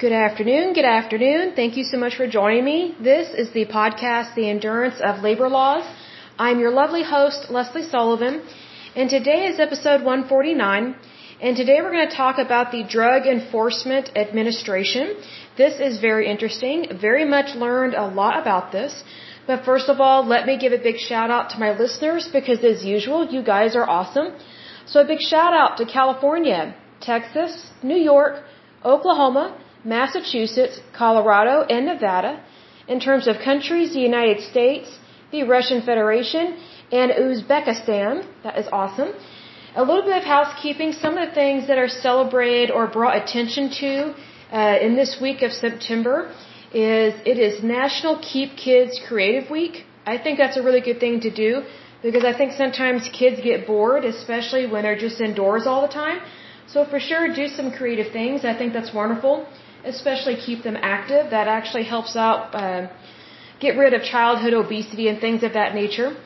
Good afternoon. Good afternoon. Thank you so much for joining me. This is the podcast, The Endurance of Labor Laws. I'm your lovely host, Lesley Sullivan, and today is episode 149. And today we're going to talk about the Drug Enforcement Administration. This is very interesting. Very much learned a lot about this. But first of all, let me give a big shout out to my listeners because as usual, you guys are awesome. So a big shout out to California, Texas, New York, Oklahoma, Massachusetts, Colorado, and Nevada. In terms of countries, the United States, the Russian Federation, and Uzbekistan. That is awesome. A little bit of housekeeping. Some of the things that are celebrated or brought attention to uh, in this week of September is it is National Keep Kids Creative Week. I think that's a really good thing to do because I think sometimes kids get bored, especially when they're just indoors all the time. So for sure, do some creative things. I think that's wonderful especially keep them active. That actually helps out uh, get rid of childhood obesity and things of that nature.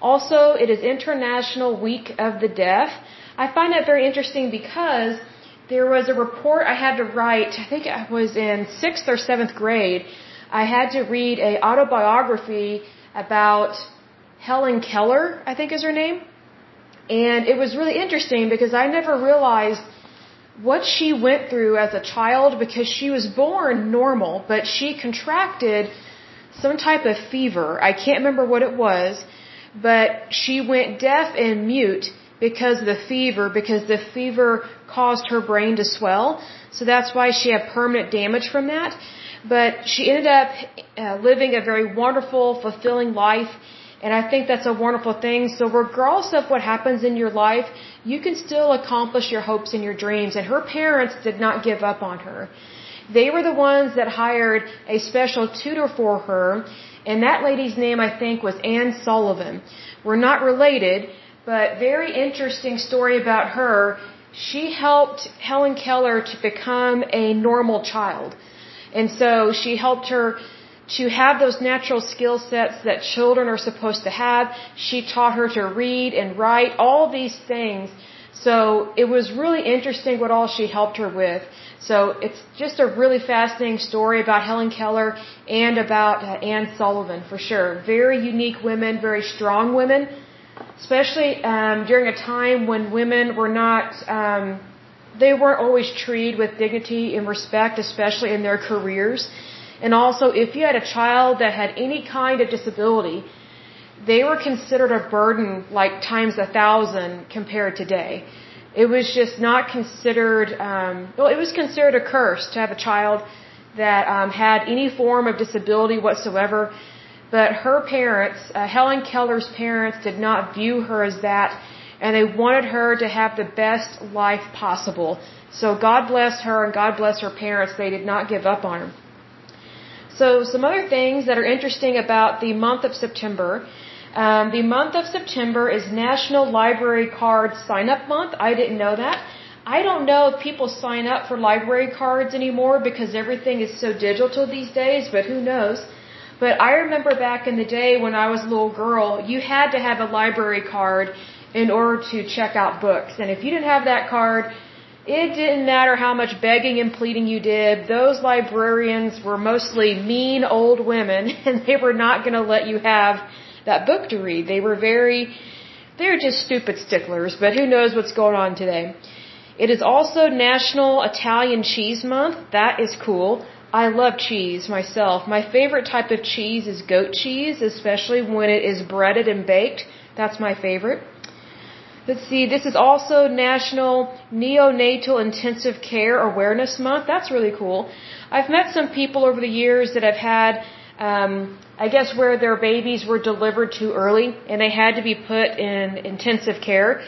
Also, it is International Week of the Deaf. I find that very interesting because there was a report I had to write, I think I was in sixth or seventh grade. I had to read a autobiography about Helen Keller, I think is her name. And it was really interesting because I never realized what she went through as a child because she was born normal, but she contracted some type of fever. I can't remember what it was, but she went deaf and mute because of the fever, because the fever caused her brain to swell. So that's why she had permanent damage from that. But she ended up uh, living a very wonderful, fulfilling life and I think that's a wonderful thing. So regardless of what happens in your life, you can still accomplish your hopes and your dreams. And her parents did not give up on her. They were the ones that hired a special tutor for her. And that lady's name, I think, was Anne Sullivan. We're not related, but very interesting story about her. She helped Helen Keller to become a normal child. And so she helped her to have those natural skill sets that children are supposed to have. She taught her to read and write, all these things. So it was really interesting what all she helped her with. So it's just a really fascinating story about Helen Keller and about uh, Anne Sullivan for sure. Very unique women, very strong women, especially um, during a time when women were not. Um, they weren't always treated with dignity and respect, especially in their careers. And also, if you had a child that had any kind of disability, they were considered a burden like times a thousand compared to today. It was just not considered, um, well, it was considered a curse to have a child that um, had any form of disability whatsoever. But her parents, uh, Helen Keller's parents, did not view her as that, and they wanted her to have the best life possible. So God bless her and God bless her parents. They did not give up on her. So some other things that are interesting about the month of September. Um, the month of September is National Library Card Sign Up Month. I didn't know that. I don't know if people sign up for library cards anymore because everything is so digital these days, but who knows. But I remember back in the day when I was a little girl, you had to have a library card in order to check out books. And if you didn't have that card, it didn't matter how much begging and pleading you did. Those librarians were mostly mean old women and they were not going to let you have that book to read. They were very, they're just stupid sticklers, but who knows what's going on today. It is also National Italian Cheese Month. That is cool. I love cheese myself. My favorite type of cheese is goat cheese, especially when it is breaded and baked. That's my favorite. Let's see, this is also National Neonatal Intensive Care Awareness Month. That's really cool. I've met some people over the years that have had, um, I guess, where their babies were delivered too early and they had to be put in intensive care.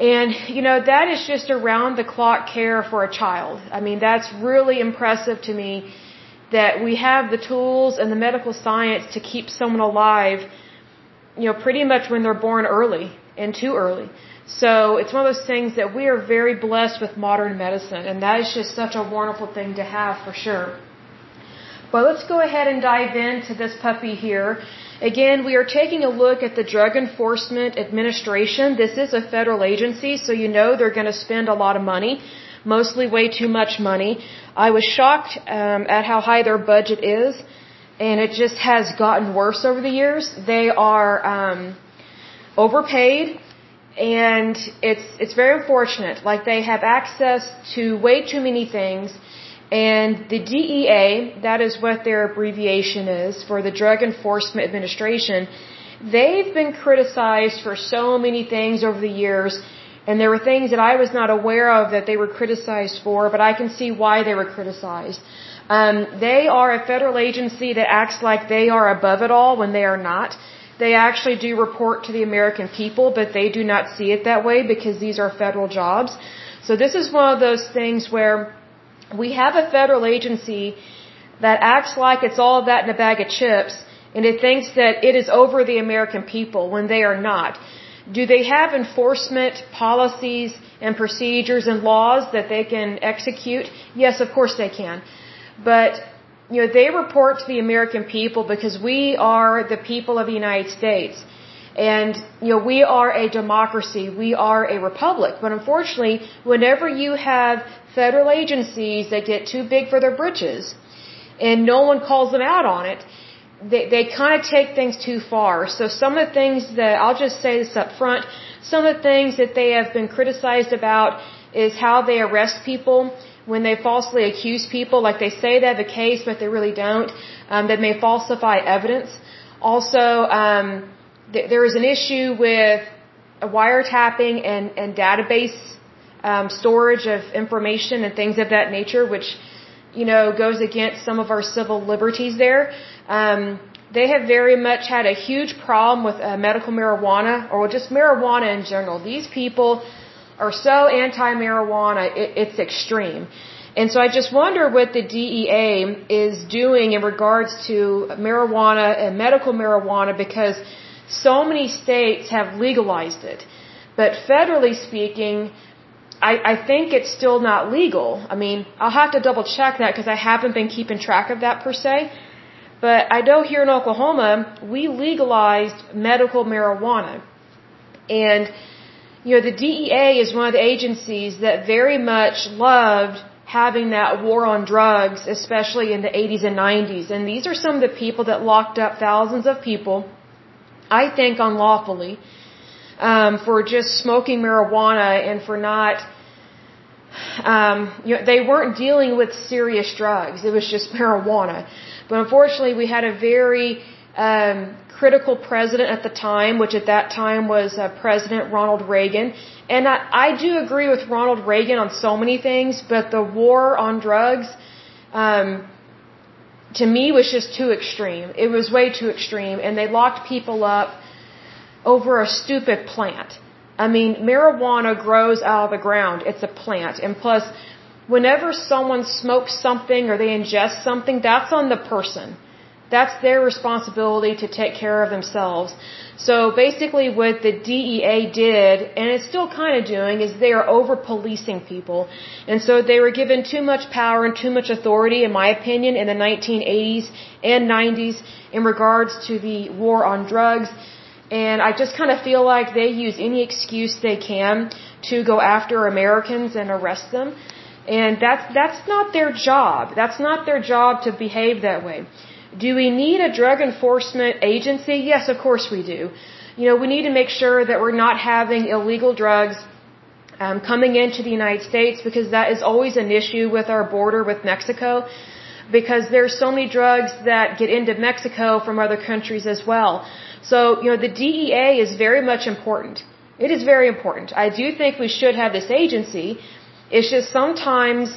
And, you know, that is just around the clock care for a child. I mean, that's really impressive to me that we have the tools and the medical science to keep someone alive, you know, pretty much when they're born early and too early. So it's one of those things that we are very blessed with modern medicine, and that is just such a wonderful thing to have for sure. But let's go ahead and dive into this puppy here. Again, we are taking a look at the Drug Enforcement Administration. This is a federal agency, so you know they're going to spend a lot of money. mostly way too much money. I was shocked um, at how high their budget is, and it just has gotten worse over the years. They are um, overpaid, and it's it's very unfortunate. Like they have access to way too many things and the DEA, that is what their abbreviation is for the Drug Enforcement Administration, they've been criticized for so many things over the years. And there were things that I was not aware of that they were criticized for, but I can see why they were criticized. Um, they are a federal agency that acts like they are above it all when they are not. They actually do report to the American people, but they do not see it that way because these are federal jobs. So this is one of those things where we have a federal agency that acts like it's all that in a bag of chips and it thinks that it is over the American people when they are not. Do they have enforcement policies and procedures and laws that they can execute? Yes, of course they can. But, you know, they report to the American people because we are the people of the United States. And, you know, we are a democracy. We are a republic. But unfortunately, whenever you have federal agencies that get too big for their britches and no one calls them out on it, they, they kind of take things too far. So some of the things that, I'll just say this up front, some of the things that they have been criticized about is how they arrest people when they falsely accuse people, like they say they have a case, but they really don't, um, that may falsify evidence. Also, um, th- there is an issue with wiretapping and, and database um, storage of information and things of that nature, which you know goes against some of our civil liberties. There, um, they have very much had a huge problem with uh, medical marijuana or just marijuana in general. These people are so anti-marijuana, it, it's extreme. And so I just wonder what the DEA is doing in regards to marijuana and medical marijuana because so many states have legalized it. But federally speaking, I, I think it's still not legal. I mean, I'll have to double check that because I haven't been keeping track of that per se. But I know here in Oklahoma, we legalized medical marijuana. And, you know, the DEA is one of the agencies that very much loved having that war on drugs, especially in the 80s and 90s. And these are some of the people that locked up thousands of people, I think unlawfully um, for just smoking marijuana and for not. Um, you know, they weren't dealing with serious drugs. It was just marijuana. But unfortunately, we had a very um, critical president at the time, which at that time was uh, President Ronald Reagan. And I, I do agree with Ronald Reagan on so many things, but the war on drugs, um, to me, was just too extreme. It was way too extreme, and they locked people up over a stupid plant. I mean, marijuana grows out of the ground. It's a plant. And plus, whenever someone smokes something or they ingest something, that's on the person. That's their responsibility to take care of themselves. So basically what the DEA did, and it's still kind of doing, is they are over policing people. And so they were given too much power and too much authority, in my opinion, in the 1980s and 90s in regards to the war on drugs and I just kind of feel like they use any excuse they can to go after Americans and arrest them. And that's, that's not their job. That's not their job to behave that way. Do we need a drug enforcement agency? Yes, of course we do. You know, we need to make sure that we're not having illegal drugs um, coming into the United States because that is always an issue with our border with Mexico because there's so many drugs that get into Mexico from other countries as well. So, you know, the DEA is very much important. It is very important. I do think we should have this agency. It's just sometimes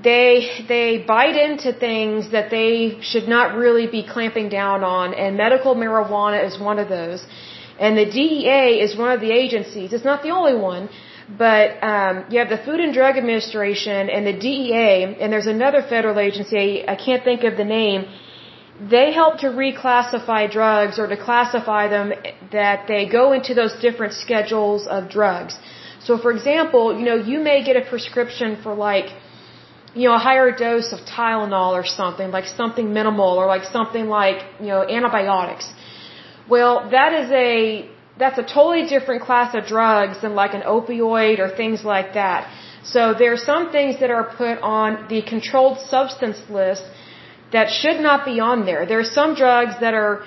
they they bite into things that they should not really be clamping down on and medical marijuana is one of those. And the DEA is one of the agencies. It's not the only one, but um, you have the Food and Drug Administration and the DEA, and there's another federal agency. I can't think of the name they help to reclassify drugs or to classify them that they go into those different schedules of drugs. So for example, you know, you may get a prescription for like, you know, a higher dose of Tylenol or something, like something minimal or like something like, you know, antibiotics. Well, that is a, that's a totally different class of drugs than like an opioid or things like that. So there are some things that are put on the controlled substance list that should not be on there. There are some drugs that are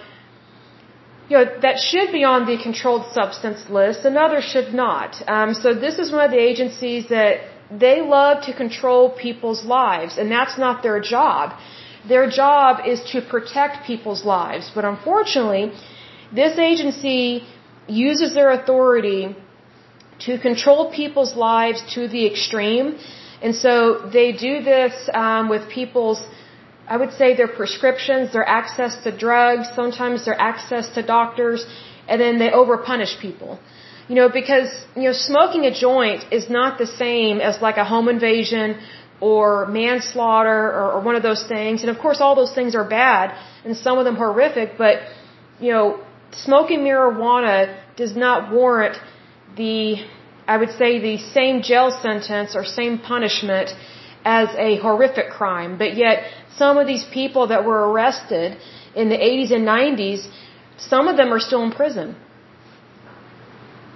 you know, that should be on the controlled substance list and others should not. Um, so this is one of the agencies that they love to control people's lives and that's not their job. Their job is to protect people's lives. But unfortunately, this agency uses their authority to control people's lives to the extreme. And so they do this um, with people's I would say their prescriptions, their access to drugs, sometimes their access to doctors, and then they overpunish people. You know, because, you know, smoking a joint is not the same as like a home invasion or manslaughter or, or one of those things. And of course, all those things are bad and some of them horrific, but, you know, smoking marijuana does not warrant the, I would say, the same jail sentence or same punishment as a horrific crime. But yet, some of these people that were arrested in the 80s and 90s, some of them are still in prison.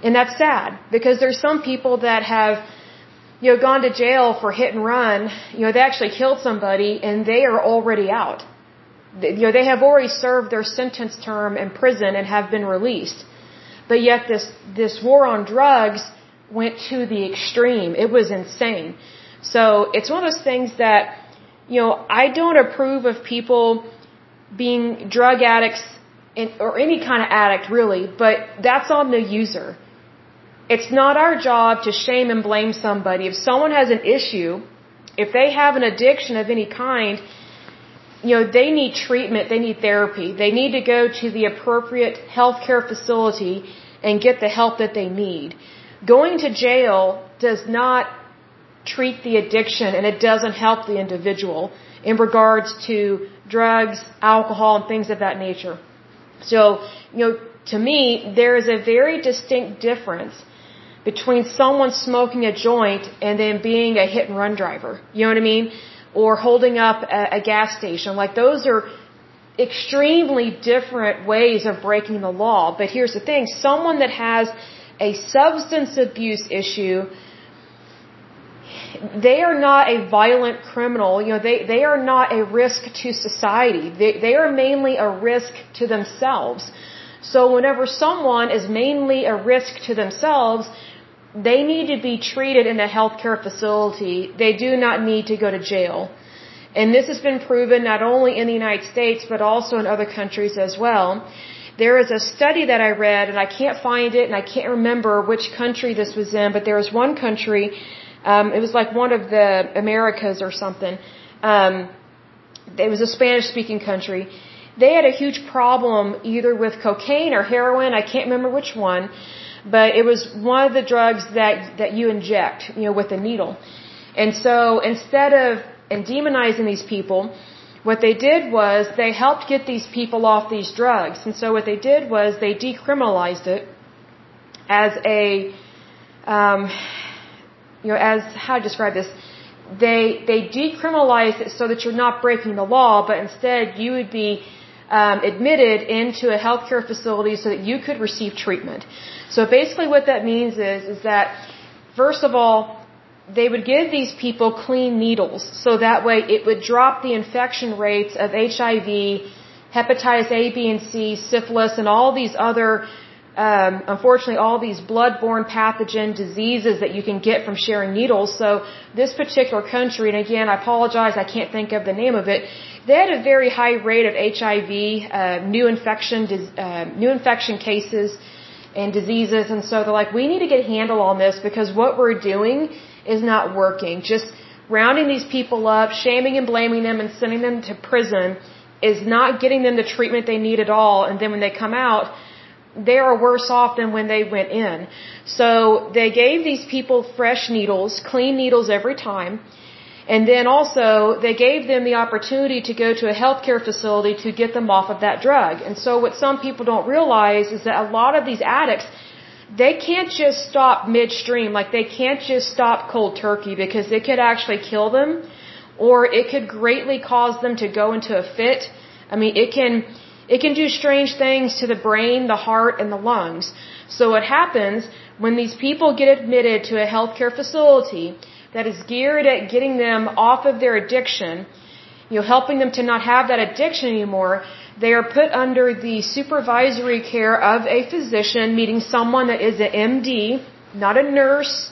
And that's sad because there's some people that have, you know, gone to jail for hit and run. You know, they actually killed somebody and they are already out. You know, they have already served their sentence term in prison and have been released. But yet this, this war on drugs went to the extreme. It was insane. So it's one of those things that, you know, I don't approve of people being drug addicts in, or any kind of addict really, but that's on the user. It's not our job to shame and blame somebody. If someone has an issue, if they have an addiction of any kind, you know, they need treatment, they need therapy. They need to go to the appropriate healthcare facility and get the help that they need. Going to jail does not treat the addiction and it doesn't help the individual in regards to drugs, alcohol, and things of that nature. So, you know, to me, there is a very distinct difference between someone smoking a joint and then being a hit and run driver. You know what I mean? Or holding up a, a gas station. Like those are extremely different ways of breaking the law. But here's the thing, someone that has a substance abuse issue they are not a violent criminal. You know, they, they are not a risk to society. They, they are mainly a risk to themselves. So whenever someone is mainly a risk to themselves, they need to be treated in a healthcare facility. They do not need to go to jail. And this has been proven not only in the United States, but also in other countries as well. There is a study that I read, and I can't find it, and I can't remember which country this was in, but there was one country um, it was like one of the Americas or something. Um, it was a Spanish speaking country. They had a huge problem either with cocaine or heroin. I can't remember which one, but it was one of the drugs that, that you inject, you know, with a needle. And so instead of and demonizing these people, what they did was they helped get these people off these drugs. And so what they did was they decriminalized it as a, um, you know, as how to describe this, they they decriminalize it so that you're not breaking the law, but instead you would be um, admitted into a healthcare facility so that you could receive treatment. So basically, what that means is is that first of all, they would give these people clean needles, so that way it would drop the infection rates of HIV, hepatitis A, B, and C, syphilis, and all these other um, unfortunately all these blood-borne pathogen diseases that you can get from sharing needles. So this particular country, and again, I apologize, I can't think of the name of it. They had a very high rate of HIV, uh, new infection, uh, new infection cases and diseases, and so they're like, we need to get a handle on this because what we're doing is not working. Just rounding these people up, shaming and blaming them, and sending them to prison is not getting them the treatment they need at all. And then when they come out they are worse off than when they went in. So they gave these people fresh needles, clean needles every time. And then also they gave them the opportunity to go to a healthcare facility to get them off of that drug. And so what some people don't realize is that a lot of these addicts, they can't just stop midstream. Like they can't just stop cold turkey because it could actually kill them or it could greatly cause them to go into a fit. I mean, it can, it can do strange things to the brain, the heart, and the lungs. So what happens when these people get admitted to a healthcare facility, that is geared at getting them off of their addiction, you know, helping them to not have that addiction anymore, they are put under the supervisory care of a physician, meaning someone that is an MD, not a nurse,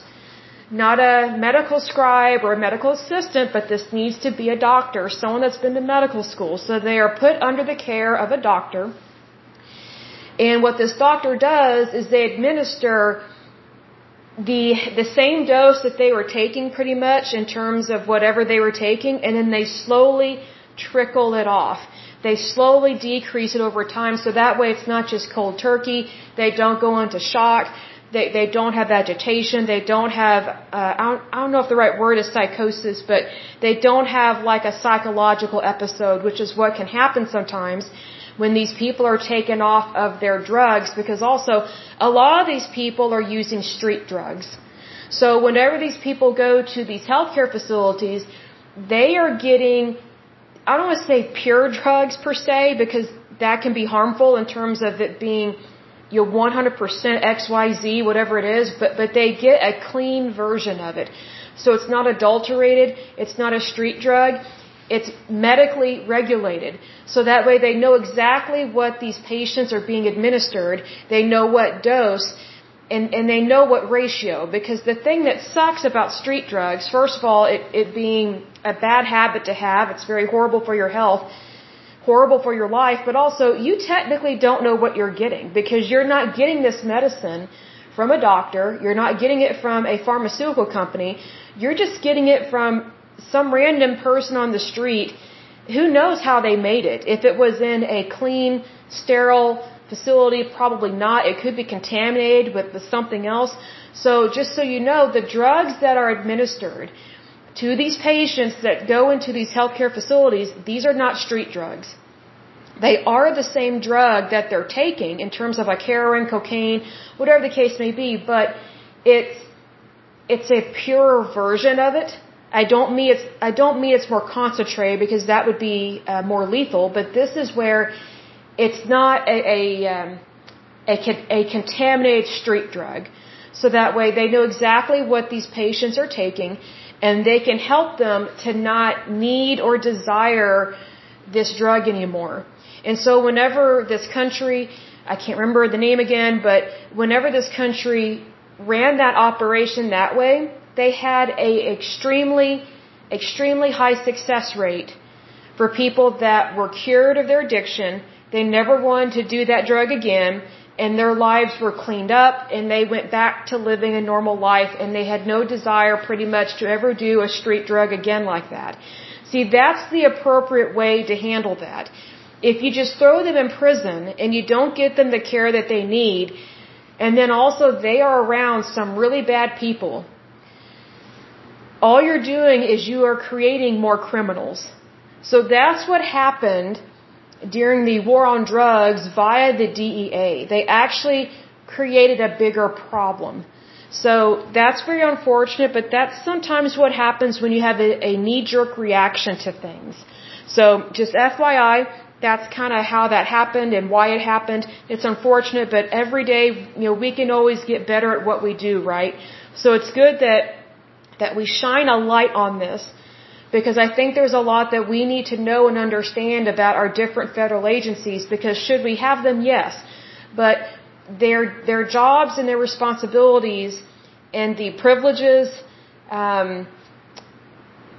not a medical scribe or a medical assistant, but this needs to be a doctor, someone that's been to medical school. So they are put under the care of a doctor. And what this doctor does is they administer the the same dose that they were taking pretty much in terms of whatever they were taking and then they slowly trickle it off. They slowly decrease it over time so that way it's not just cold turkey. They don't go into shock they they don't have agitation they don't have uh, I, don't, I don't know if the right word is psychosis but they don't have like a psychological episode which is what can happen sometimes when these people are taken off of their drugs because also a lot of these people are using street drugs so whenever these people go to these healthcare facilities they are getting I don't want to say pure drugs per se because that can be harmful in terms of it being you know, 100% XYZ, whatever it is, but, but they get a clean version of it. So it's not adulterated, it's not a street drug, it's medically regulated. So that way they know exactly what these patients are being administered, they know what dose, and, and they know what ratio. Because the thing that sucks about street drugs, first of all, it, it being a bad habit to have, it's very horrible for your health, horrible for your life, but also you technically don't know what you're getting because you're not getting this medicine from a doctor, you're not getting it from a pharmaceutical company, you're just getting it from some random person on the street who knows how they made it. If it was in a clean, sterile facility, probably not. It could be contaminated with, something else. So just so you know, the drugs that are administered to these patients that go into these healthcare facilities, these are not street drugs. They are the same drug that they're taking in terms of like heroin, cocaine, whatever the case may be, but it's it's a purer version of it. I don't mean it's I don't mean it's more concentrated because that would be uh, more lethal, but this is where it's not a a, um, a a contaminated street drug. So that way they know exactly what these patients are taking and they can help them to not need or desire this drug anymore. And so whenever this country, I can't remember the name again, but whenever this country ran that operation that way, they had a extremely, extremely high success rate for people that were cured of their addiction. They never wanted to do that drug again and their lives were cleaned up and they went back to living a normal life and they had no desire pretty much to ever do a street drug again like that. See, that's the appropriate way to handle that. If you just throw them in prison and you don't get them the care that they need, and then also they are around some really bad people, all you're doing is you are creating more criminals. So that's what happened during the war on drugs via the DEA. They actually created a bigger problem. So that's very unfortunate, but that's sometimes what happens when you have a, a knee-jerk reaction to things. So just FYI, that's kind of how that happened and why it happened. It's unfortunate, but every day, you know, we can always get better at what we do, right? So it's good that that we shine a light on this because I think there's a lot that we need to know and understand about our different federal agencies because should we have them? Yes. But their their jobs and their responsibilities and the privileges um,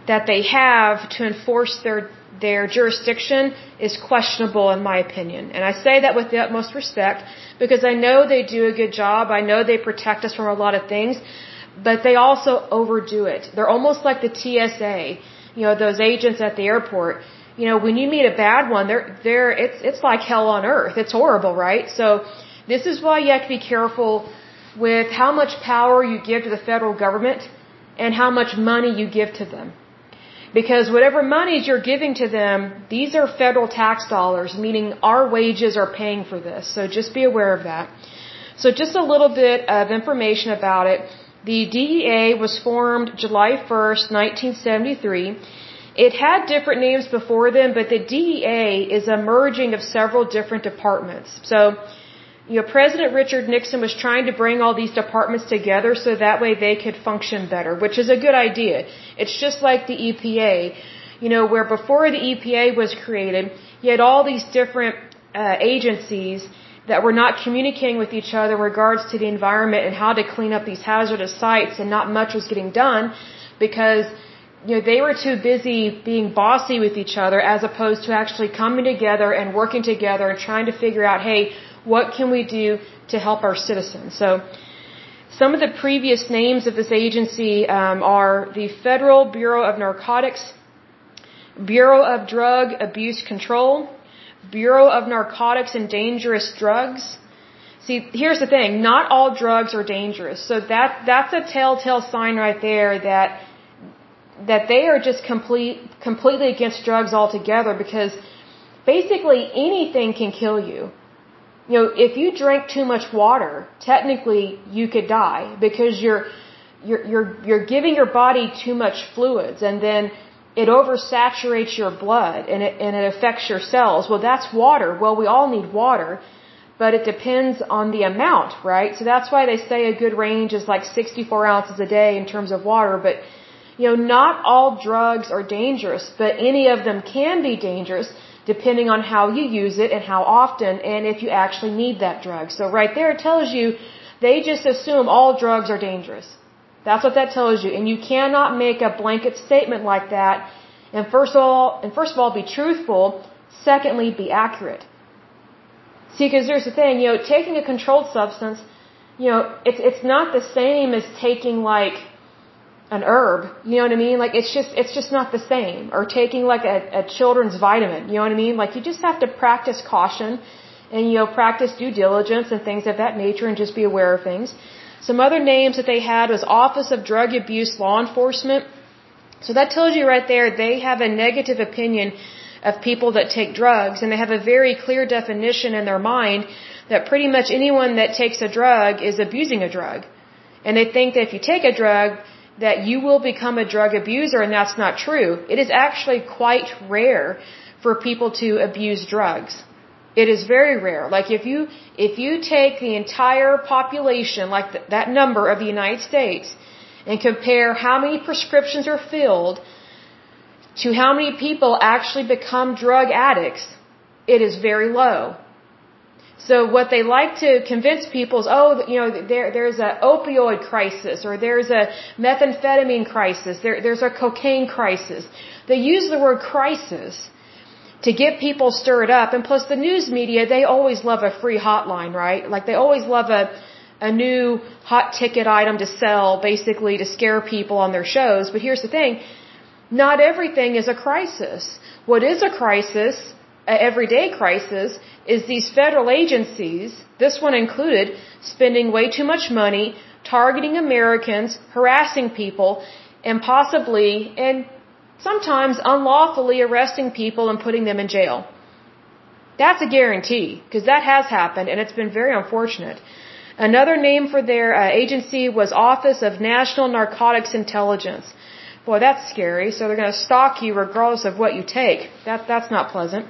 that they have to enforce their their jurisdiction is questionable in my opinion. And I say that with the utmost respect because I know they do a good job. I know they protect us from a lot of things but they also overdo it they're almost like the TSA you know, those agents at the airport, you know, when you meet a bad one, they're, they're, it's, it's like hell on earth. It's horrible, right? So this is why you have to be careful with how much power you give to the federal government and how much money you give to them. Because whatever monies you're giving to them, these are federal tax dollars, meaning our wages are paying for this. So just be aware of that. So just a little bit of information about it. The DEA was formed July 1st, 1973. It had different names before then, but the DEA is a merging of several different departments. So, you know, President Richard Nixon was trying to bring all these departments together so that way they could function better, which is a good idea. It's just like the EPA, you know, where before the EPA was created, you had all these different uh, agencies that were not communicating with each other in regards to the environment and how to clean up these hazardous sites and not much was getting done because you know, they were too busy being bossy with each other as opposed to actually coming together and working together and trying to figure out, hey, what can we do to help our citizens? So, some of the previous names of this agency um, are the Federal Bureau of Narcotics, Bureau of Drug Abuse Control, Bureau of Narcotics and Dangerous Drugs. See, here's the thing: not all drugs are dangerous. So that that's a telltale sign right there that that they are just complete completely against drugs altogether because basically anything can kill you you know, if you drink too much water, technically you could die because you're you're you're you're giving your body too much fluids and then it oversaturates your blood and it and it affects your cells. Well, that's water. Well, we all need water, but it depends on the amount, right? So that's why they say a good range is like 64 ounces a day in terms of water, but you know, not all drugs are dangerous, but any of them can be dangerous depending on how you use it and how often and if you actually need that drug. So right there it tells you they just assume all drugs are dangerous. That's what that tells you. And you cannot make a blanket statement like that. And first of all, and first of all, be truthful. Secondly, be accurate. See, because there's the thing, you know, taking a controlled substance, you know, it's it's not the same as taking like an herb. You know what I mean? Like it's just it's just not the same. Or taking like a, a children's vitamin. You know what I mean? Like you just have to practice caution and you know practice due diligence and things of that nature and just be aware of things. Some other names that they had was Office of Drug Abuse Law Enforcement. So that tells you right there they have a negative opinion of people that take drugs and they have a very clear definition in their mind that pretty much anyone that takes a drug is abusing a drug. And they think that if you take a drug, that you will become a drug abuser and that's not true. It is actually quite rare for people to abuse drugs. It is very rare. Like if you if you take the entire population, like th that number of the United States, and compare how many prescriptions are filled to how many people actually become drug addicts, it is very low. So what they like to convince people is, oh, you know, there, there's a opioid crisis or there's a methamphetamine crisis, there, there's a cocaine crisis. They use the word crisis to get people stirred up. And plus the news media, they always love a free hotline, right? Like they always love a, a new hot ticket item to sell basically to scare people on their shows. But here's the thing. Not everything is a crisis. What is a crisis an everyday crisis is these federal agencies, this one included, spending way too much money, targeting Americans, harassing people, and possibly and sometimes unlawfully arresting people and putting them in jail. That's a guarantee, because that has happened and it's been very unfortunate. Another name for their uh, agency was Office of National Narcotics Intelligence. Boy, that's scary. So they're going to stalk you regardless of what you take. That that's not pleasant.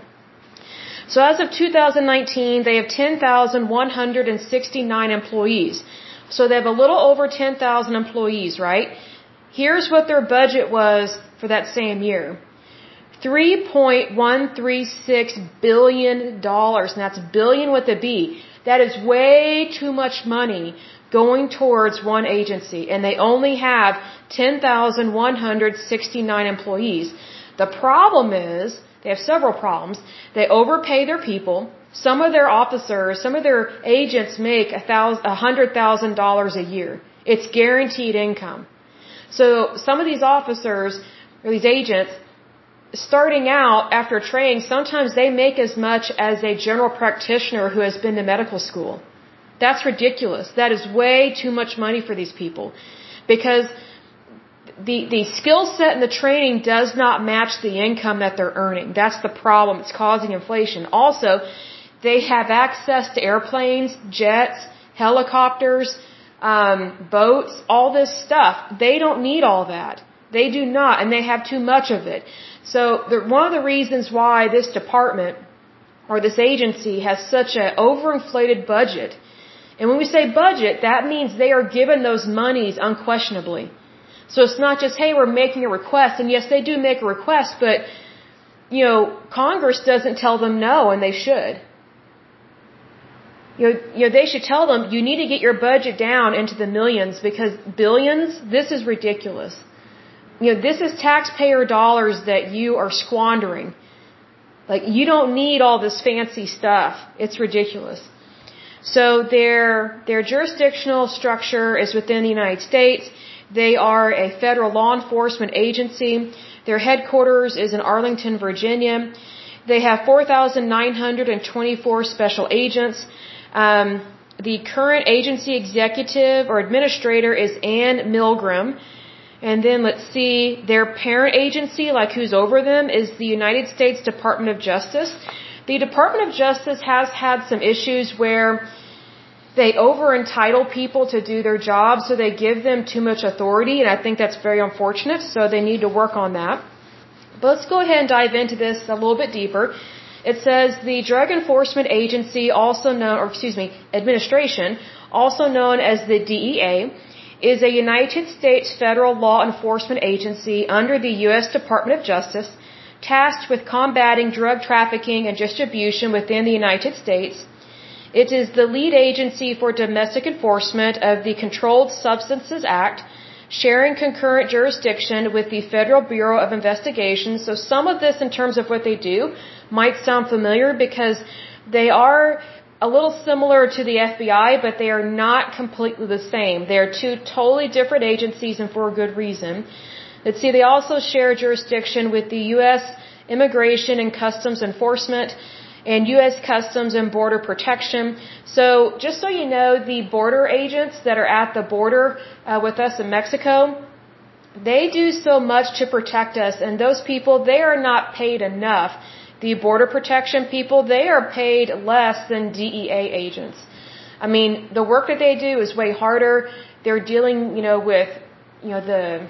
So as of 2019, they have 10,169 employees. So they have a little over 10,000 employees, right? Here's what their budget was for that same year. $3.136 billion, and that's billion with a B. That is way too much money going towards one agency, and they only have 10,169 employees. The problem is, they have several problems. They overpay their people. Some of their officers, some of their agents make a thousand, a hundred thousand dollars a year. It's guaranteed income. So some of these officers or these agents, starting out after training, sometimes they make as much as a general practitioner who has been to medical school. That's ridiculous. That is way too much money for these people. Because the, the skill set and the training does not match the income that they're earning. That's the problem. It's causing inflation. Also, they have access to airplanes, jets, helicopters, um, boats, all this stuff. They don't need all that. They do not, and they have too much of it. So the, one of the reasons why this department or this agency has such an overinflated budget. And when we say budget, that means they are given those monies unquestionably. So it's not just, hey, we're making a request, and yes, they do make a request, but, you know, Congress doesn't tell them no, and they should. You know, you know, they should tell them, you need to get your budget down into the millions because billions, this is ridiculous. You know, this is taxpayer dollars that you are squandering. Like, you don't need all this fancy stuff. It's ridiculous. So their, their jurisdictional structure is within the United States. They are a federal law enforcement agency. Their headquarters is in Arlington, Virginia. They have 4,924 special agents. Um, the current agency executive or administrator is Anne Milgram. And then let's see, their parent agency, like who's over them, is the United States Department of Justice. The Department of Justice has had some issues where they over entitle people to do their job, so they give them too much authority, and I think that's very unfortunate, so they need to work on that. But let's go ahead and dive into this a little bit deeper. It says the Drug Enforcement Agency, also known, or excuse me, administration, also known as the DEA, is a United States federal law enforcement agency under the U.S. Department of Justice tasked with combating drug trafficking and distribution within the United States. It is the lead agency for domestic enforcement of the Controlled Substances Act, sharing concurrent jurisdiction with the Federal Bureau of Investigation. So some of this in terms of what they do might sound familiar because they are a little similar to the FBI, but they are not completely the same. They are two totally different agencies and for a good reason. Let's see, they also share jurisdiction with the U.S. Immigration and Customs Enforcement and U.S. Customs and Border Protection. So just so you know, the border agents that are at the border uh, with us in Mexico, they do so much to protect us, and those people, they are not paid enough the border protection people, they are paid less than DEA agents. I mean, the work that they do is way harder. They're dealing, you know, with, you know, the,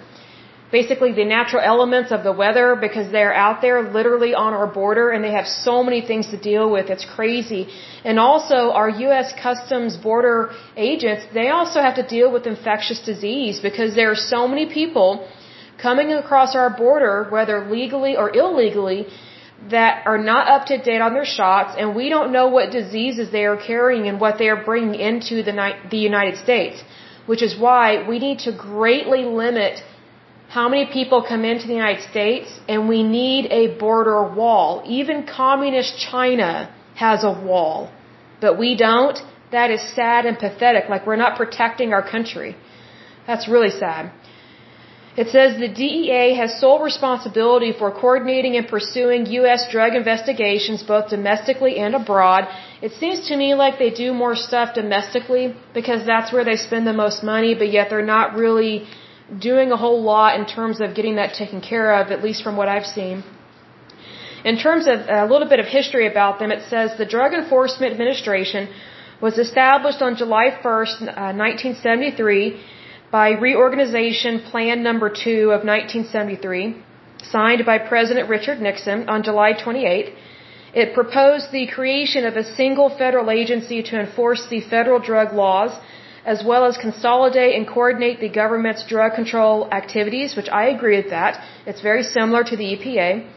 basically the natural elements of the weather because they're out there literally on our border and they have so many things to deal with. It's crazy. And also our U.S. Customs border agents, they also have to deal with infectious disease because there are so many people coming across our border, whether legally or illegally, that are not up to date on their shots, and we don't know what diseases they are carrying and what they are bringing into the, the United States. Which is why we need to greatly limit how many people come into the United States, and we need a border wall. Even communist China has a wall, but we don't. That is sad and pathetic. Like we're not protecting our country. That's really sad. It says the DEA has sole responsibility for coordinating and pursuing U.S. drug investigations both domestically and abroad. It seems to me like they do more stuff domestically because that's where they spend the most money, but yet they're not really doing a whole lot in terms of getting that taken care of, at least from what I've seen. In terms of a little bit of history about them, it says the Drug Enforcement Administration was established on July 1st, uh, 1973 by Reorganization Plan Number 2 of 1973, signed by President Richard Nixon on July 28. It proposed the creation of a single federal agency to enforce the federal drug laws, as well as consolidate and coordinate the government's drug control activities, which I agree with that. It's very similar to the EPA.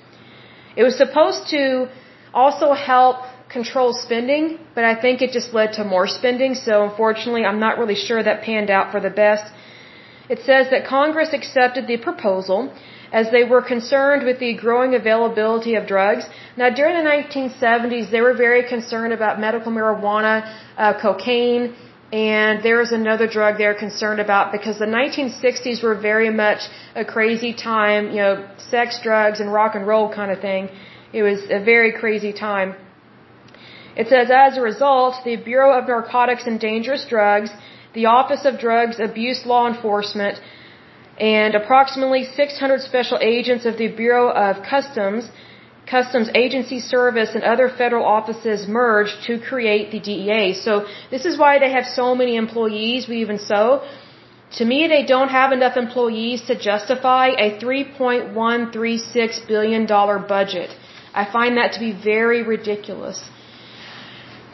It was supposed to also help control spending, but I think it just led to more spending, so unfortunately I'm not really sure that panned out for the best. It says that Congress accepted the proposal as they were concerned with the growing availability of drugs. Now, during the 1970s, they were very concerned about medical marijuana, uh, cocaine, and there is another drug they're concerned about because the 1960s were very much a crazy time, you know, sex, drugs, and rock and roll kind of thing. It was a very crazy time. It says, as a result, the Bureau of Narcotics and Dangerous Drugs the Office of Drugs Abuse Law Enforcement, and approximately 600 special agents of the Bureau of Customs, Customs Agency Service, and other federal offices merged to create the DEA. So this is why they have so many employees, we even so. To me, they don't have enough employees to justify a $3.136 billion budget. I find that to be very ridiculous.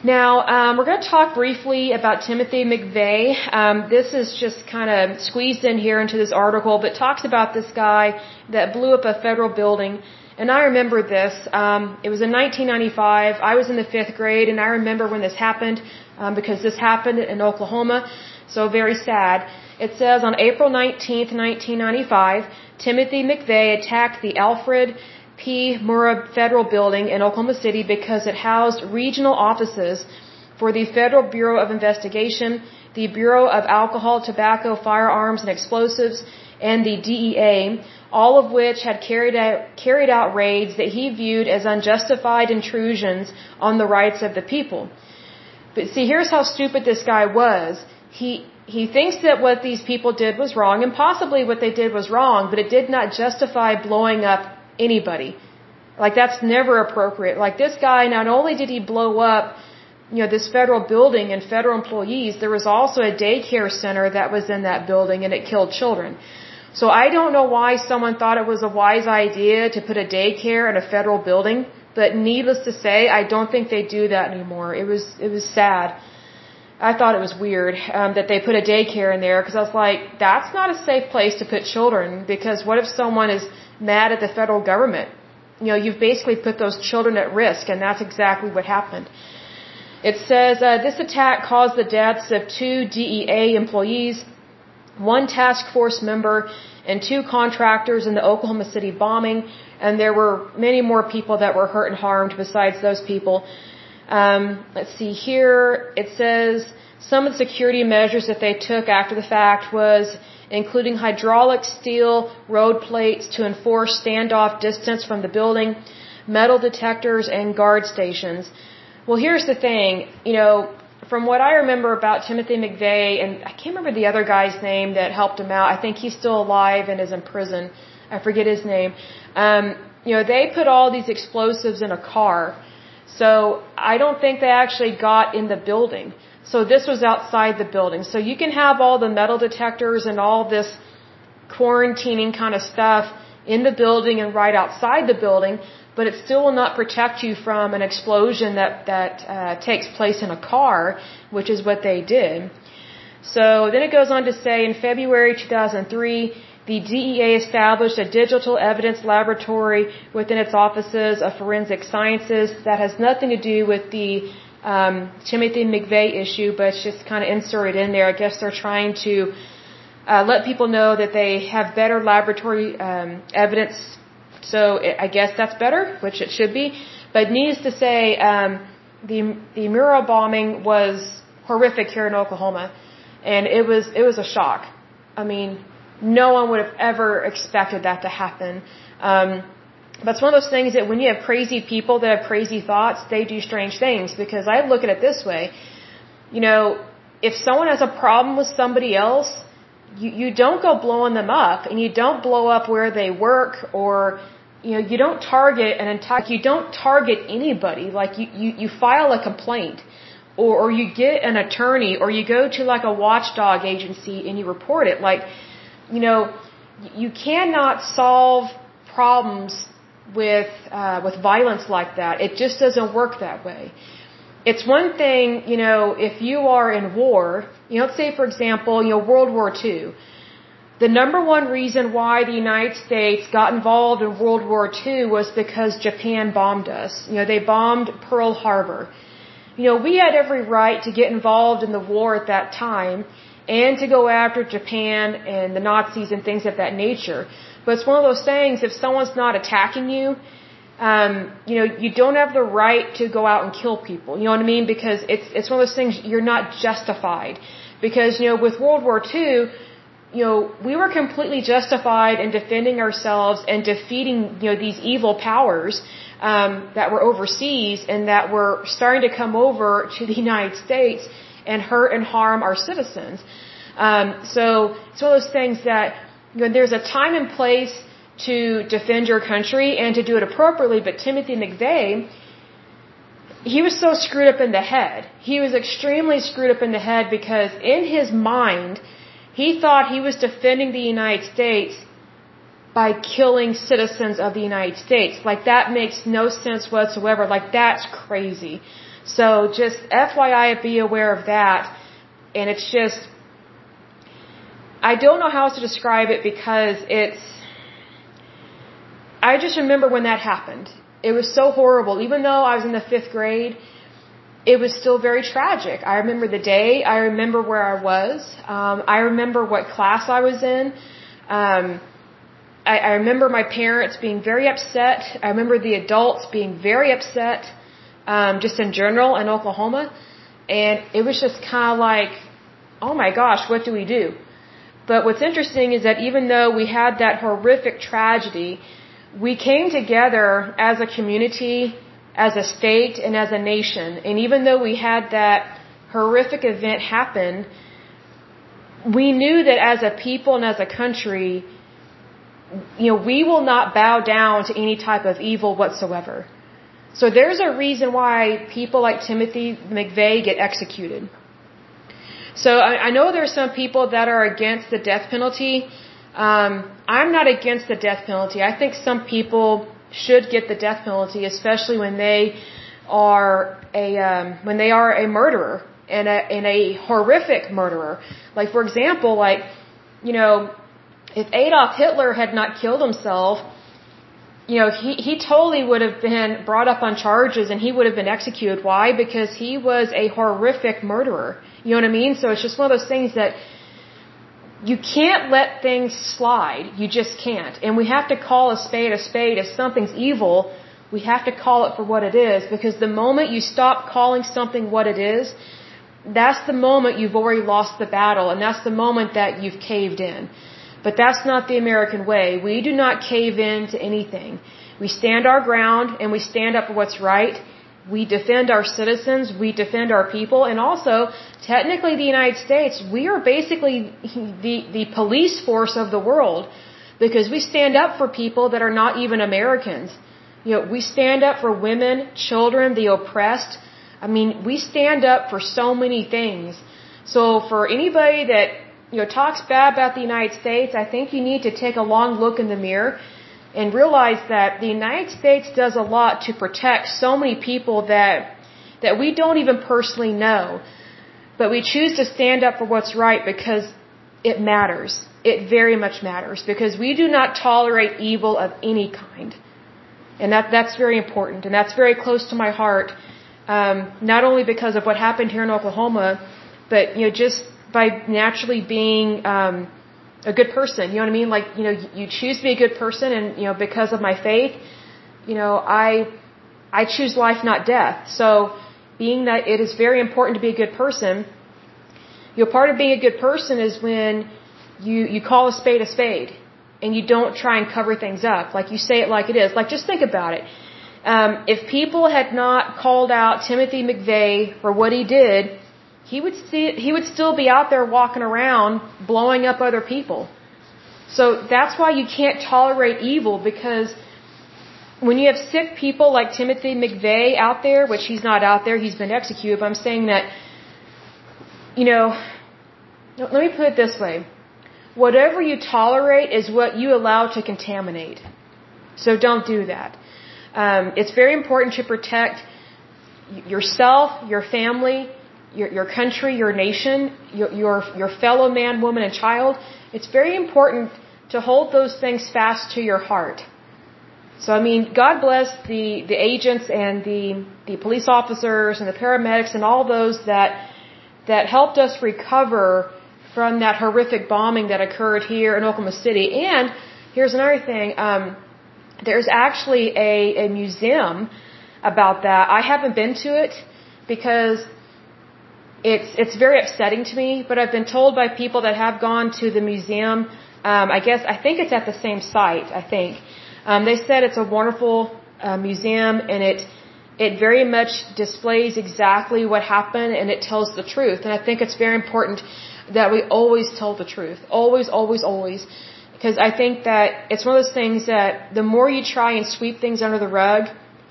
Now, um, we're going to talk briefly about Timothy McVeigh. Um, this is just kind of squeezed in here into this article, but talks about this guy that blew up a federal building. And I remember this. Um, it was in 1995. I was in the fifth grade, and I remember when this happened um, because this happened in Oklahoma. So very sad. It says on April 19th, 1995, Timothy McVeigh attacked the Alfred P. Murrah Federal Building in Oklahoma City because it housed regional offices for the Federal Bureau of Investigation, the Bureau of Alcohol, Tobacco, Firearms, and Explosives, and the DEA, all of which had carried out, carried out raids that he viewed as unjustified intrusions on the rights of the people. But see, here's how stupid this guy was. He, he thinks that what these people did was wrong, and possibly what they did was wrong, but it did not justify blowing up anybody. Like that's never appropriate. Like this guy, not only did he blow up, you know, this federal building and federal employees, there was also a daycare center that was in that building and it killed children. So I don't know why someone thought it was a wise idea to put a daycare in a federal building, but needless to say, I don't think they do that anymore. It was, it was sad. I thought it was weird um, that they put a daycare in there because I was like, that's not a safe place to put children because what if someone is mad at the federal government. You know, you've basically put those children at risk, and that's exactly what happened. It says uh, this attack caused the deaths of two DEA employees, one task force member, and two contractors in the Oklahoma City bombing, and there were many more people that were hurt and harmed besides those people. Um, let's see here. It says some of the security measures that they took after the fact was including hydraulic steel road plates to enforce standoff distance from the building, metal detectors, and guard stations. Well, here's the thing, you know, from what I remember about Timothy McVeigh, and I can't remember the other guy's name that helped him out. I think he's still alive and is in prison. I forget his name. Um, you know, they put all these explosives in a car. So I don't think they actually got in the building. So this was outside the building. So you can have all the metal detectors and all this quarantining kind of stuff in the building and right outside the building, but it still will not protect you from an explosion that that uh, takes place in a car, which is what they did. So then it goes on to say in February 2003, the DEA established a digital evidence laboratory within its offices of forensic sciences that has nothing to do with the um, Timothy McVeigh issue, but it's just kind of inserted in there. I guess they're trying to uh, let people know that they have better laboratory um, evidence. So it, I guess that's better, which it should be. But needless to say, um, the the Murrah bombing was horrific here in Oklahoma, and it was it was a shock. I mean, no one would have ever expected that to happen. Um, it's one of those things that when you have crazy people that have crazy thoughts, they do strange things. Because I look at it this way, you know, if someone has a problem with somebody else, you, you don't go blowing them up and you don't blow up where they work or, you know, you don't target an entire, you don't target anybody. Like you, you, you file a complaint or, or you get an attorney or you go to like a watchdog agency and you report it. Like, you know, you cannot solve problems with uh, with violence like that. It just doesn't work that way. It's one thing, you know, if you are in war, you know, let's say for example, you know, World War II. The number one reason why the United States got involved in World War II was because Japan bombed us. You know, they bombed Pearl Harbor. You know, we had every right to get involved in the war at that time and to go after Japan and the Nazis and things of that nature. But it's one of those things, if someone's not attacking you, um, you know, you don't have the right to go out and kill people. You know what I mean? Because it's, it's one of those things you're not justified. Because, you know, with World War II, you know, we were completely justified in defending ourselves and defeating, you know, these evil powers, um, that were overseas and that were starting to come over to the United States and hurt and harm our citizens. Um, so it's one of those things that there's a time and place to defend your country and to do it appropriately, but Timothy McVeigh, he was so screwed up in the head. He was extremely screwed up in the head because in his mind, he thought he was defending the United States by killing citizens of the United States. Like that makes no sense whatsoever. Like that's crazy. So just FYI, be aware of that. And it's just, I don't know how else to describe it because it's, I just remember when that happened. It was so horrible. Even though I was in the fifth grade, it was still very tragic. I remember the day. I remember where I was. Um, I remember what class I was in. Um, I, I remember my parents being very upset. I remember the adults being very upset, um, just in general in Oklahoma. And it was just kind of like, oh my gosh, what do we do? But what's interesting is that even though we had that horrific tragedy, we came together as a community, as a state, and as a nation. And even though we had that horrific event happen, we knew that as a people and as a country, you know, we will not bow down to any type of evil whatsoever. So there's a reason why people like Timothy McVeigh get executed. So I, I know there's some people that are against the death penalty. Um, I'm not against the death penalty. I think some people should get the death penalty, especially when they are a um, when they are a murderer and a and a horrific murderer. Like for example, like you know, if Adolf Hitler had not killed himself, you know, he he totally would have been brought up on charges and he would have been executed. Why? Because he was a horrific murderer. You know what I mean? So it's just one of those things that you can't let things slide. You just can't. And we have to call a spade a spade. If something's evil, we have to call it for what it is because the moment you stop calling something what it is, that's the moment you've already lost the battle and that's the moment that you've caved in. But that's not the American way. We do not cave in to anything. We stand our ground and we stand up for what's right we defend our citizens, we defend our people, and also, technically, the United States, we are basically the, the police force of the world because we stand up for people that are not even Americans. You know, we stand up for women, children, the oppressed. I mean, we stand up for so many things. So for anybody that, you know, talks bad about the United States, I think you need to take a long look in the mirror and realize that the United States does a lot to protect so many people that that we don't even personally know. But we choose to stand up for what's right because it matters. It very much matters because we do not tolerate evil of any kind. And that that's very important and that's very close to my heart. Um, not only because of what happened here in Oklahoma, but you know just by naturally being um, a good person. You know what I mean? Like, you know, you choose to be a good person and, you know, because of my faith, you know, I, I choose life, not death. So, being that it is very important to be a good person, you know, part of being a good person is when you, you call a spade a spade and you don't try and cover things up. Like, you say it like it is. Like, just think about it. Um, if people had not called out Timothy McVeigh for what he did, he would see he would still be out there walking around blowing up other people. So that's why you can't tolerate evil because when you have sick people like Timothy McVeigh out there, which he's not out there, he's been executed, but I'm saying that, you know, let me put it this way. Whatever you tolerate is what you allow to contaminate. So don't do that. Um, it's very important to protect yourself, your family, your, your country, your nation, your, your, your fellow man, woman, and child, it's very important to hold those things fast to your heart. So, I mean, God bless the, the agents and the, the police officers and the paramedics and all those that, that helped us recover from that horrific bombing that occurred here in Oklahoma City. And here's another thing. Um, there's actually a, a museum about that. I haven't been to it because it's it's very upsetting to me. But I've been told by people that have gone to the museum. Um, I guess I think it's at the same site. I think um, they said it's a wonderful uh, museum and it it very much displays exactly what happened and it tells the truth. And I think it's very important that we always tell the truth. Always, always, always. Because I think that it's one of those things that the more you try and sweep things under the rug,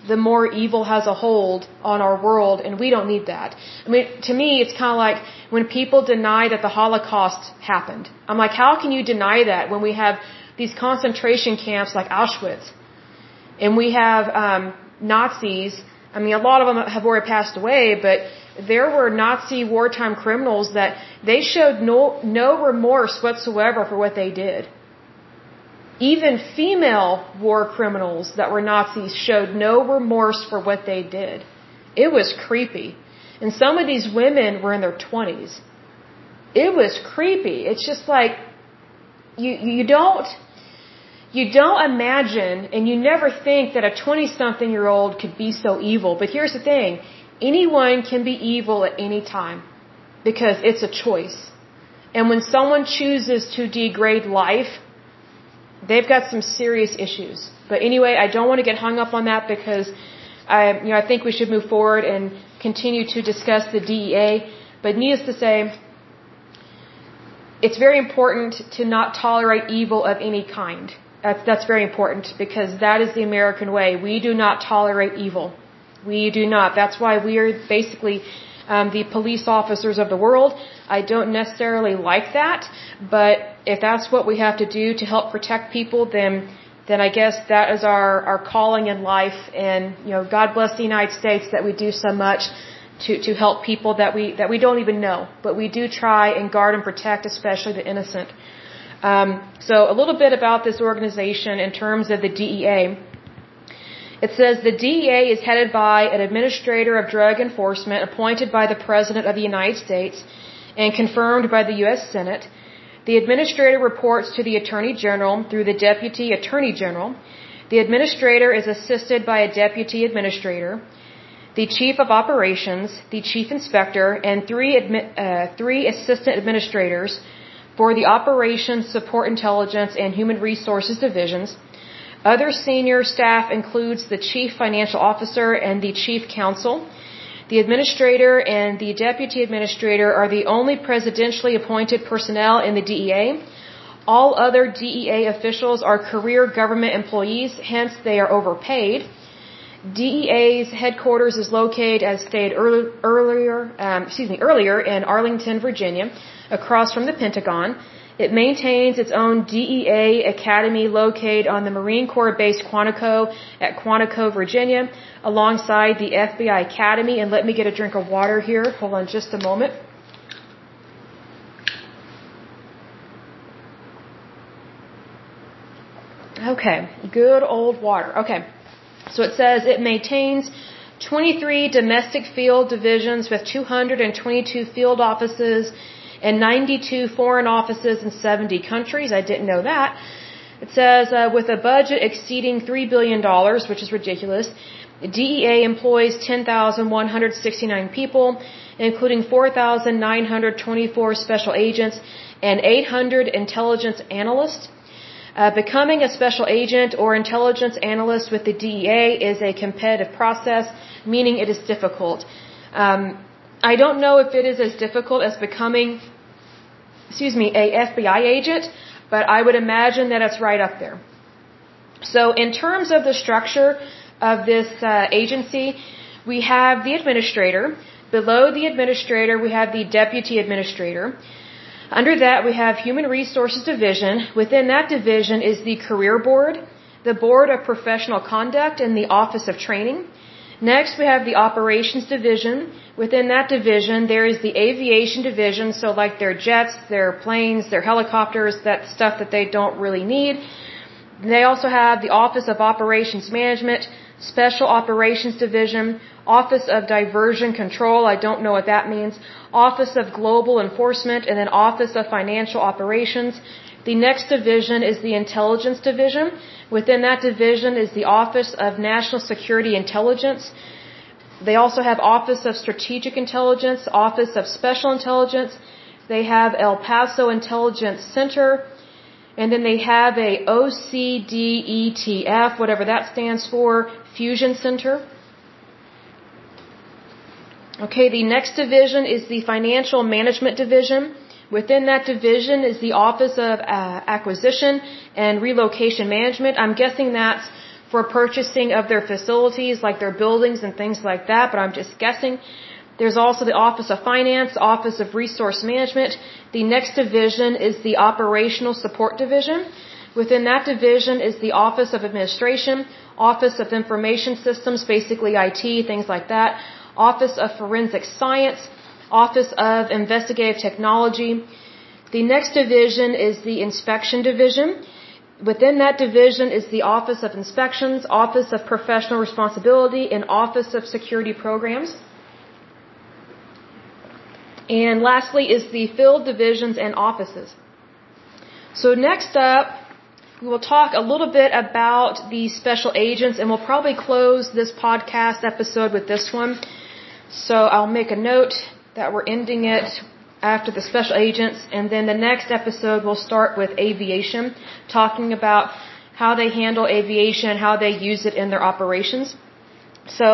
the more evil has a hold on our world, and we don't need that. I mean, to me, it's kind of like when people deny that the Holocaust happened. I'm like, how can you deny that when we have these concentration camps like Auschwitz. And we have um, Nazis. I mean, a lot of them have already passed away, but there were Nazi wartime criminals that they showed no no remorse whatsoever for what they did. Even female war criminals that were Nazis showed no remorse for what they did. It was creepy. And some of these women were in their 20s. It was creepy. It's just like you you don't you don't imagine and you never think that a 20 something year old could be so evil. But here's the thing. Anyone can be evil at any time because it's a choice. And when someone chooses to degrade life, they've got some serious issues. But anyway, I don't want to get hung up on that because I, you know, I think we should move forward and continue to discuss the DEA. But needless to say, it's very important to not tolerate evil of any kind. That's, that's very important because that is the American way. We do not tolerate evil. We do not. That's why we are basically um, the police officers of the world. I don't necessarily like that, but if that's what we have to do to help protect people, then then I guess that is our our calling in life. And you know, God bless the United States that we do so much to to help people that we that we don't even know, but we do try and guard and protect, especially the innocent. Um, so a little bit about this organization in terms of the DEA. It says the DEA is headed by an administrator of drug enforcement appointed by the President of the United States and confirmed by the U.S. Senate. The administrator reports to the Attorney General through the Deputy Attorney General. The administrator is assisted by a Deputy Administrator, the Chief of Operations, the Chief Inspector, and three, uh, three Assistant Administrators for the Operations, Support Intelligence, and Human Resources Divisions. Other senior staff includes the Chief Financial Officer and the Chief Counsel. The Administrator and the Deputy Administrator are the only presidentially appointed personnel in the DEA. All other DEA officials are career government employees, hence they are overpaid. DEA's headquarters is located, as stated earlier, um, excuse me, earlier in Arlington, Virginia, across from the Pentagon. It maintains its own DEA academy located on the Marine Corps base Quantico at Quantico, Virginia, alongside the FBI Academy. And let me get a drink of water here. Hold on just a moment. Okay, good old water. Okay, so it says it maintains 23 domestic field divisions with 222 field offices and 92 foreign offices in 70 countries. I didn't know that. It says uh, with a budget exceeding $3 billion, which is ridiculous, DEA employs 10,169 people, including 4,924 special agents and 800 intelligence analysts. Uh, becoming a special agent or intelligence analyst with the DEA is a competitive process, meaning it is difficult. Um, I don't know if it is as difficult as becoming, excuse me, a FBI agent, but I would imagine that it's right up there. So in terms of the structure of this uh, agency, we have the administrator. Below the administrator, we have the deputy administrator. Under that, we have Human Resources Division. Within that division is the Career Board, the Board of Professional Conduct, and the Office of Training. Next, we have the Operations Division. Within that division, there is the Aviation Division, so like their jets, their planes, their helicopters, that stuff that they don't really need. They also have the Office of Operations Management, Special Operations Division, Office of Diversion Control, I don't know what that means, Office of Global Enforcement, and then Office of Financial Operations. The next division is the Intelligence Division. Within that division is the Office of National Security Intelligence. They also have Office of Strategic Intelligence, Office of Special Intelligence. They have El Paso Intelligence Center. And then they have a OCDETF, whatever that stands for, Fusion Center. Okay, the next division is the Financial Management Division. Within that division is the Office of uh, Acquisition and Relocation Management. I'm guessing that's for purchasing of their facilities, like their buildings and things like that, but I'm just guessing. There's also the Office of Finance, Office of Resource Management. The next division is the Operational Support Division. Within that division is the Office of Administration, Office of Information Systems, basically IT, things like that, Office of Forensic Science, Office of Investigative Technology. The next division is the Inspection Division. Within that division is the Office of Inspections, Office of Professional Responsibility, and Office of Security Programs. And lastly is the field divisions and offices. So next up, we will talk a little bit about the special agents and we'll probably close this podcast episode with this one. So I'll make a note that we're ending it after the special agents and then the next episode we'll start with aviation, talking about how they handle aviation, how they use it in their operations. So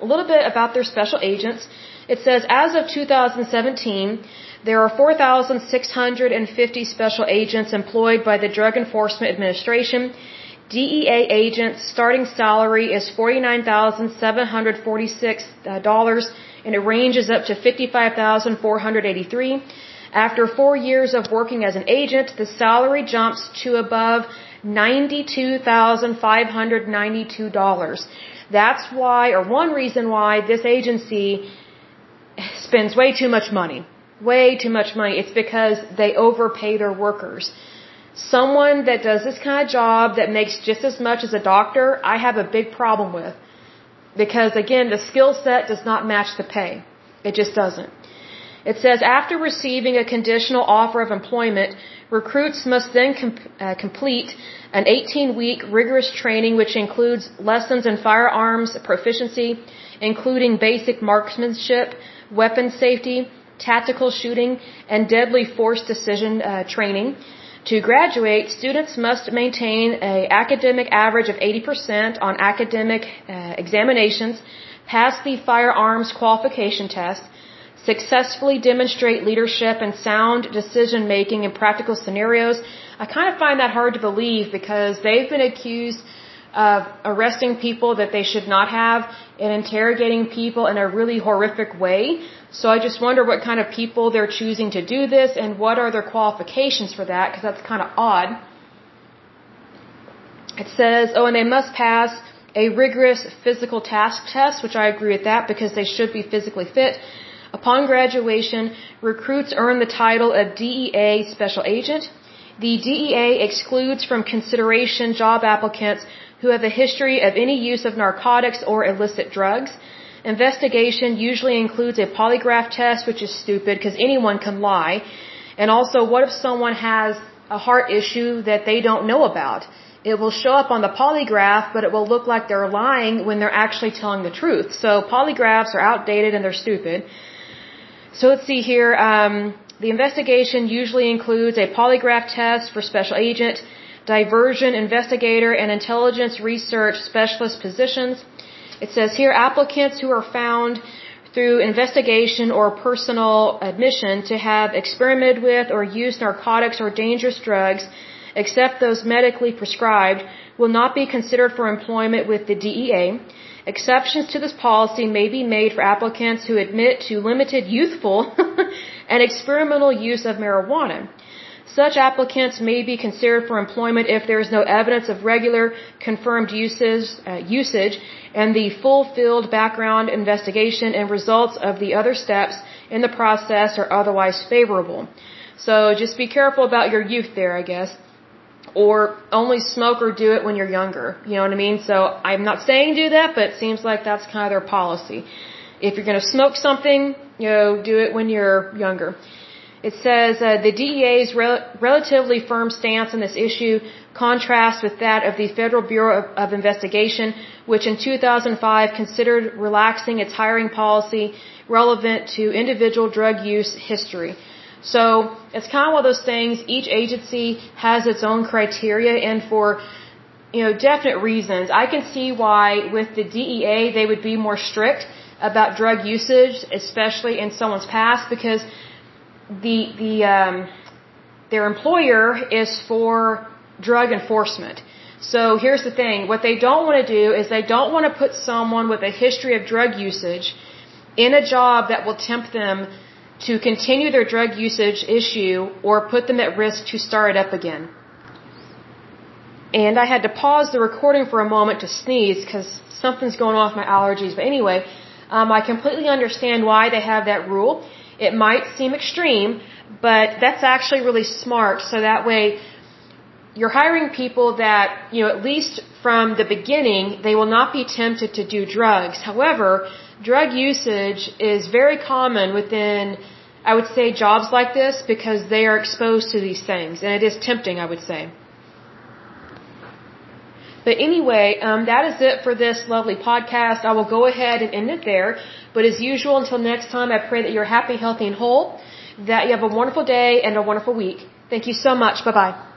a little bit about their special agents. It says, as of 2017, there are 4,650 special agents employed by the Drug Enforcement Administration. DEA agents' starting salary is $49,746 uh, and it ranges up to 55,483. After four years of working as an agent, the salary jumps to above $92,592. That's why, or one reason why, this agency spends way too much money. Way too much money. It's because they overpay their workers. Someone that does this kind of job that makes just as much as a doctor, I have a big problem with. Because again, the skill set does not match the pay. It just doesn't. It says after receiving a conditional offer of employment, recruits must then com uh, complete an 18 week rigorous training which includes lessons in firearms proficiency, including basic marksmanship, weapon safety, tactical shooting, and deadly force decision uh, training. To graduate, students must maintain an academic average of 80% on academic uh, examinations, pass the firearms qualification test, successfully demonstrate leadership and sound decision making in practical scenarios. I kind of find that hard to believe because they've been accused of arresting people that they should not have and interrogating people in a really horrific way. So I just wonder what kind of people they're choosing to do this and what are their qualifications for that because that's kind of odd. It says, oh, and they must pass a rigorous physical task test, which I agree with that because they should be physically fit. Upon graduation, recruits earn the title of DEA Special Agent. The DEA excludes from consideration job applicants who have a history of any use of narcotics or illicit drugs. Investigation usually includes a polygraph test, which is stupid because anyone can lie. And also, what if someone has a heart issue that they don't know about? It will show up on the polygraph, but it will look like they're lying when they're actually telling the truth. So polygraphs are outdated and they're stupid. So let's see here. Um, the investigation usually includes a polygraph test for special agent, diversion investigator, and intelligence research specialist positions. It says here applicants who are found through investigation or personal admission to have experimented with or used narcotics or dangerous drugs, except those medically prescribed, will not be considered for employment with the DEA. Exceptions to this policy may be made for applicants who admit to limited youthful and experimental use of marijuana. Such applicants may be considered for employment if there is no evidence of regular confirmed usage, uh, usage and the full-field background investigation and results of the other steps in the process are otherwise favorable. So just be careful about your youth there, I guess. Or only smoke or do it when you're younger. You know what I mean? So I'm not saying do that, but it seems like that's kind of their policy. If you're going to smoke something, you know, do it when you're younger. It says uh, the DEA's rel relatively firm stance on this issue contrasts with that of the Federal Bureau of, of Investigation, which in 2005 considered relaxing its hiring policy relevant to individual drug use history. So it's kind of one of those things. Each agency has its own criteria, and for you know definite reasons, I can see why with the DEA they would be more strict about drug usage, especially in someone's past, because the the um, their employer is for drug enforcement. So here's the thing: what they don't want to do is they don't want to put someone with a history of drug usage in a job that will tempt them to continue their drug usage issue or put them at risk to start it up again. and I had to pause the recording for a moment to sneeze because something's going with my allergies. But anyway, um, I completely understand why they have that rule. It might seem extreme, but that's actually really smart. So that way, you're hiring people that, you know, at least from the beginning, they will not be tempted to do drugs. However, drug usage is very common within, I would say, jobs like this because they are exposed to these things. And it is tempting, I would say. But anyway, um, that is it for this lovely podcast. I will go ahead and end it there. But as usual, until next time, I pray that you're happy, healthy, and whole, that you have a wonderful day and a wonderful week. Thank you so much. Bye bye.